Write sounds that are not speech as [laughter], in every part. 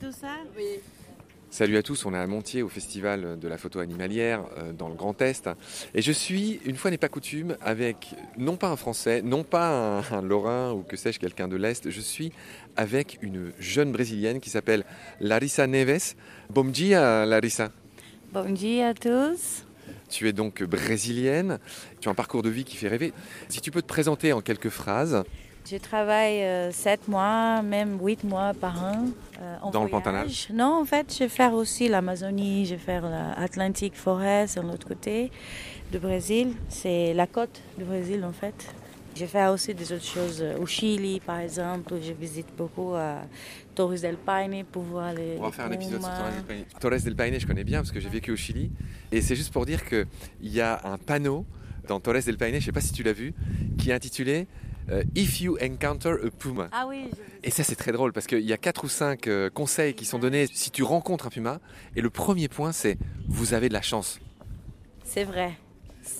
tout ça Oui. Salut à tous, on est à Montier au festival de la photo animalière euh, dans le Grand Est. Et je suis, une fois n'est pas coutume, avec non pas un Français, non pas un, un Lorrain ou que sais-je, quelqu'un de l'Est, je suis avec une jeune Brésilienne qui s'appelle Larissa Neves. Bom dia Larissa. Bon dia à tous. Tu es donc brésilienne, tu as un parcours de vie qui fait rêver. Si tu peux te présenter en quelques phrases. Je travaille euh, 7 mois, même 8 mois par an. euh, en Dans le. Pantanal Non, en fait, je vais faire aussi l'Amazonie, je vais faire l'Atlantic Forest, de l'autre côté du Brésil. C'est la côte du Brésil, en fait. Je fais aussi des autres choses euh, au Chili, par exemple. Je visite beaucoup à Torres del Paine pour voir les. On va faire un épisode sur. Torres del Paine. Torres del Paine, je connais bien parce que j'ai vécu au Chili. Et c'est juste pour dire qu'il y a un panneau dans Torres del Paine, je ne sais pas si tu l'as vu, qui est intitulé euh, If you encounter a puma. Ah oui, je Et ça, c'est très drôle parce qu'il y a quatre ou cinq euh, conseils qui sont donnés si tu rencontres un puma. Et le premier point, c'est vous avez de la chance. c'est vrai.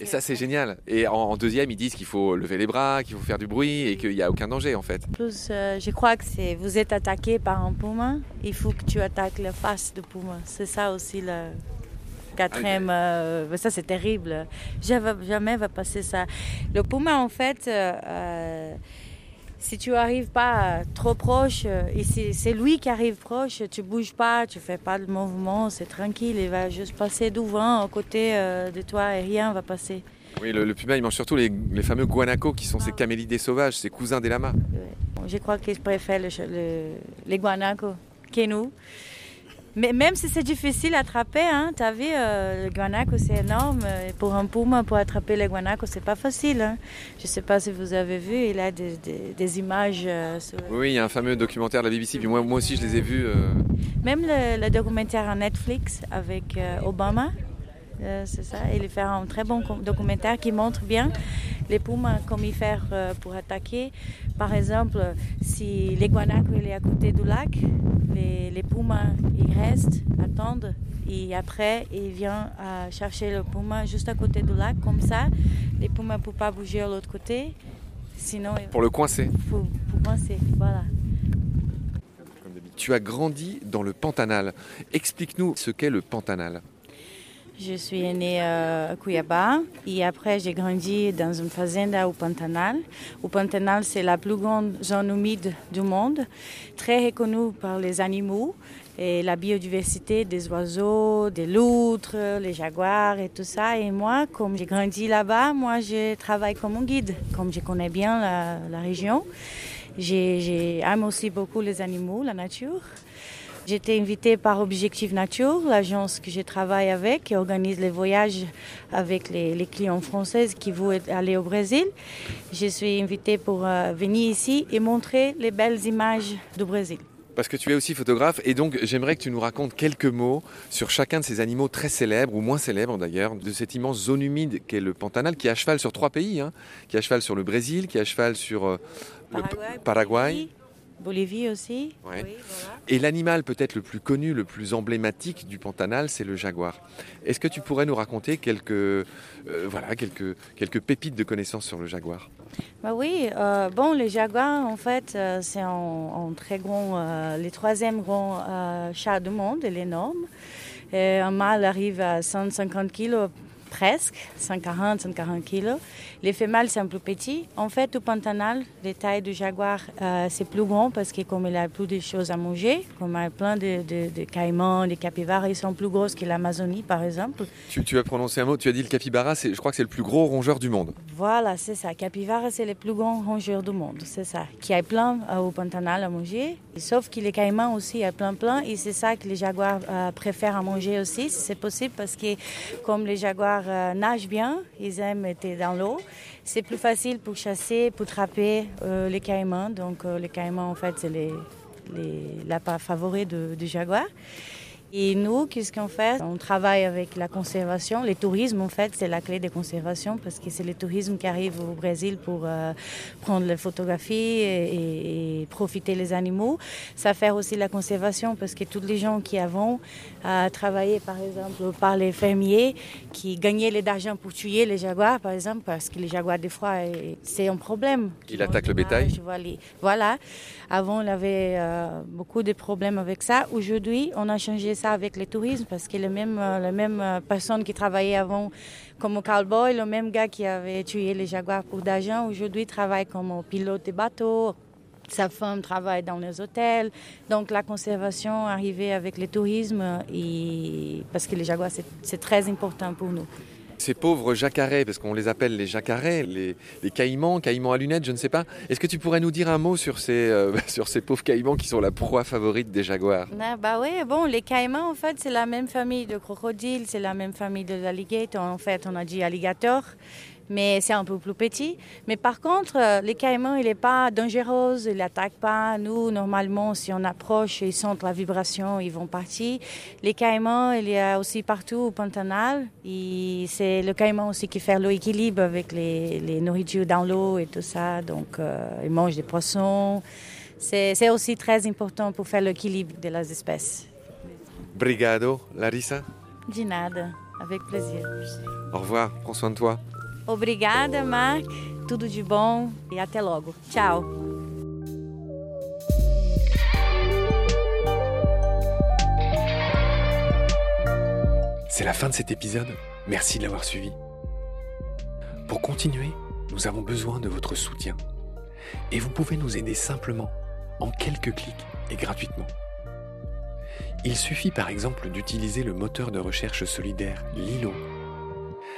Et ça, c'est génial. Et en, en deuxième, ils disent qu'il faut lever les bras, qu'il faut faire du bruit et qu'il n'y a aucun danger en fait. Plus, euh, je crois que c'est vous êtes attaqué par un puma, il faut que tu attaques la face du puma. C'est ça aussi le quatrième. euh, ça c'est terrible. Jamais, jamais va passer ça. Le puma en fait, euh, euh, si tu arrives pas trop proche, et c'est lui qui arrive proche, tu bouges pas, tu fais pas de mouvement, c'est tranquille, il va juste passer devant, à côté euh, de toi et rien va passer. Oui, le, le puma, il mange surtout les, les fameux guanacos qui sont ces camélidés sauvages, ces cousins des lamas. Je crois le, ch- le- les guanacos que nous. Mais même si c'est difficile à attraper, hein, tu as vu, euh, le guanaco c'est énorme. Et Pour un puma, pour attraper les guanacos, c'est pas facile. hein. Je sais pas si vous avez vu, il a des, des- des images. euh, sur- Oui, il y a un fameux documentaire de la BBC, puis moi, moi aussi je les ai vus. euh, Même le, le documentaire à Netflix avec euh, Obama, euh, c'est ça. Il fait un très bon documentaire qui montre bien les pumas, comment ils faire euh, pour attaquer. Par exemple, si il est à côté du lac, les, les pumas ils restent, attendent. Et après, ils viennent euh, chercher le puma juste à côté du lac. Comme ça, les pumas ne peuvent pas bouger de l'autre côté. Sinon, pour le coincer. faut, faut coincer. Voilà. Tu as grandi dans le Pantanal. Explique-nous ce qu'est le Pantanal. Je suis née euh, à Cuiabá et après j'ai grandi dans une fazenda au Pantanal. Au Pantanal, c'est la plus grande zone humide du monde, très reconnue par les animaux et la biodiversité des oiseaux, des loutres, les jaguars et tout ça. Et moi, comme j'ai grandi là-bas, moi je travaille comme guide, comme je connais bien la, région. J'ai- J'aime aussi beaucoup les animaux, la nature. J'étais invitée par Objectif Nature, l'agence que je travaille avec, qui organise les voyages avec les, les clients français qui veulent aller au Brésil. Je suis invitée pour euh, venir ici et montrer les belles images du Brésil. Parce que tu es aussi photographe et donc j'aimerais que tu nous racontes quelques mots sur chacun de ces animaux très célèbres ou moins célèbres d'ailleurs, de cette immense zone humide qu'est le Pantanal, qui est à cheval sur trois pays, hein, qui est à cheval sur le Brésil, qui est à cheval sur euh, le P- Paraguay. Bolivie aussi. Ouais. Oui, voilà. Et l'animal peut-être le plus connu, le plus emblématique du Pantanal, c'est le jaguar. Est-ce que tu pourrais nous raconter quelques, euh, voilà, quelques, quelques pépites de connaissances sur le jaguar? Bah oui, euh, bon, les jaguars, en fait, euh, c'est un, très grand, le troisième grand chat du monde, il est énorme. Et un mâle arrive à 150 kilos presque, 140, 140 kilos. Les femelles sont plus petits. En fait, au Pantanal, les tailles du jaguar, euh, c'est plus grand parce que comme il a plus de choses à manger, comme il y a plein de, de, de caïmans, des capybares, ils sont plus grosses que l'Amazonie, par exemple. tu, tu as prononcé un mot, tu as dit le capybara, c'est- je crois que c'est le plus gros rongeur du monde. Voilà, c'est ça. Capivara, c'est le plus grand rongeur du monde, c'est ça. Qui a plein euh, au Pantanal à manger. Sauf que les caïmans aussi, a plein plein. Et c'est ça que les jaguars euh, préfèrent à manger aussi, si c'est possible, parce que comme les jaguars euh, nagent bien, ils aiment être dans l'eau. C'est plus facile pour chasser, pour attraper euh, les caïmans. Donc euh, les caïmans, en fait, c'est les, les favori de- du jaguar. Et nous, qu'est-ce qu'on fait? On travaille avec la conservation. Le tourisme, en fait, c'est la clé de conservation parce que c'est le tourisme qui arrive au Brésil pour euh, prendre les photographies et, profiter les animaux. Ça fait aussi la conservation parce que tous les gens qui avant à travailler, par exemple, par les fermiers qui gagnaient l'argent pour tuer les jaguars, par exemple, parce que les jaguars, des fois, c'est un problème. Il attaque le bétail Voilà. Avant, on avait euh, beaucoup de problèmes avec ça. Aujourd'hui, on a changé ça avec le tourisme parce que les mêmes, euh, les mêmes euh, personnes qui travaillaient avant comme cowboy, le même gars qui avait tué les jaguars pour d'argent, aujourd'hui travaille comme pilote de bateau, sa femme travaille dans les hôtels. Donc la conservation arrivée avec le tourisme, et... parce que les jaguars, c'est très important pour nous. Ces pauvres jacarets, parce qu'on les appelle les jacarets, les, caïmans, caïmans à lunettes, je ne sais pas. Est-ce que tu pourrais nous dire un mot sur ces, euh, [laughs] sur ces pauvres caïmans qui sont la proie favorite des jaguars? Ah, Bah oui, bon, les caïmans, en fait, c'est la même famille de crocodiles, c'est la même famille de l'alligator. En fait, on a dit alligator mais c'est un peu plus petit. Mais par contre, euh, les caïmans, il n'est pas dangereux, il n'attaque pas. Nous, normalement, si on approche, ils sentent la vibration, ils vont partir. Les caïmans, il y a aussi partout au Pantanal. C'est le caïman aussi qui fait l'équilibre avec les, les, nourritures dans l'eau et tout ça. Donc, euh, il mange des poissons. C'est aussi très important pour faire l'équilibre de les espèces. Brigado, Larissa? De nada, avec plaisir. Au revoir, prends soin de toi. Obrigada, Marc. Tudo de bom et até logo. Ciao. C'est la fin de cet épisode. Merci de l'avoir suivi. Pour continuer, nous avons besoin de votre soutien. Et vous pouvez nous aider simplement, en quelques clics et gratuitement. Il suffit par exemple d'utiliser le moteur de recherche solidaire Lilo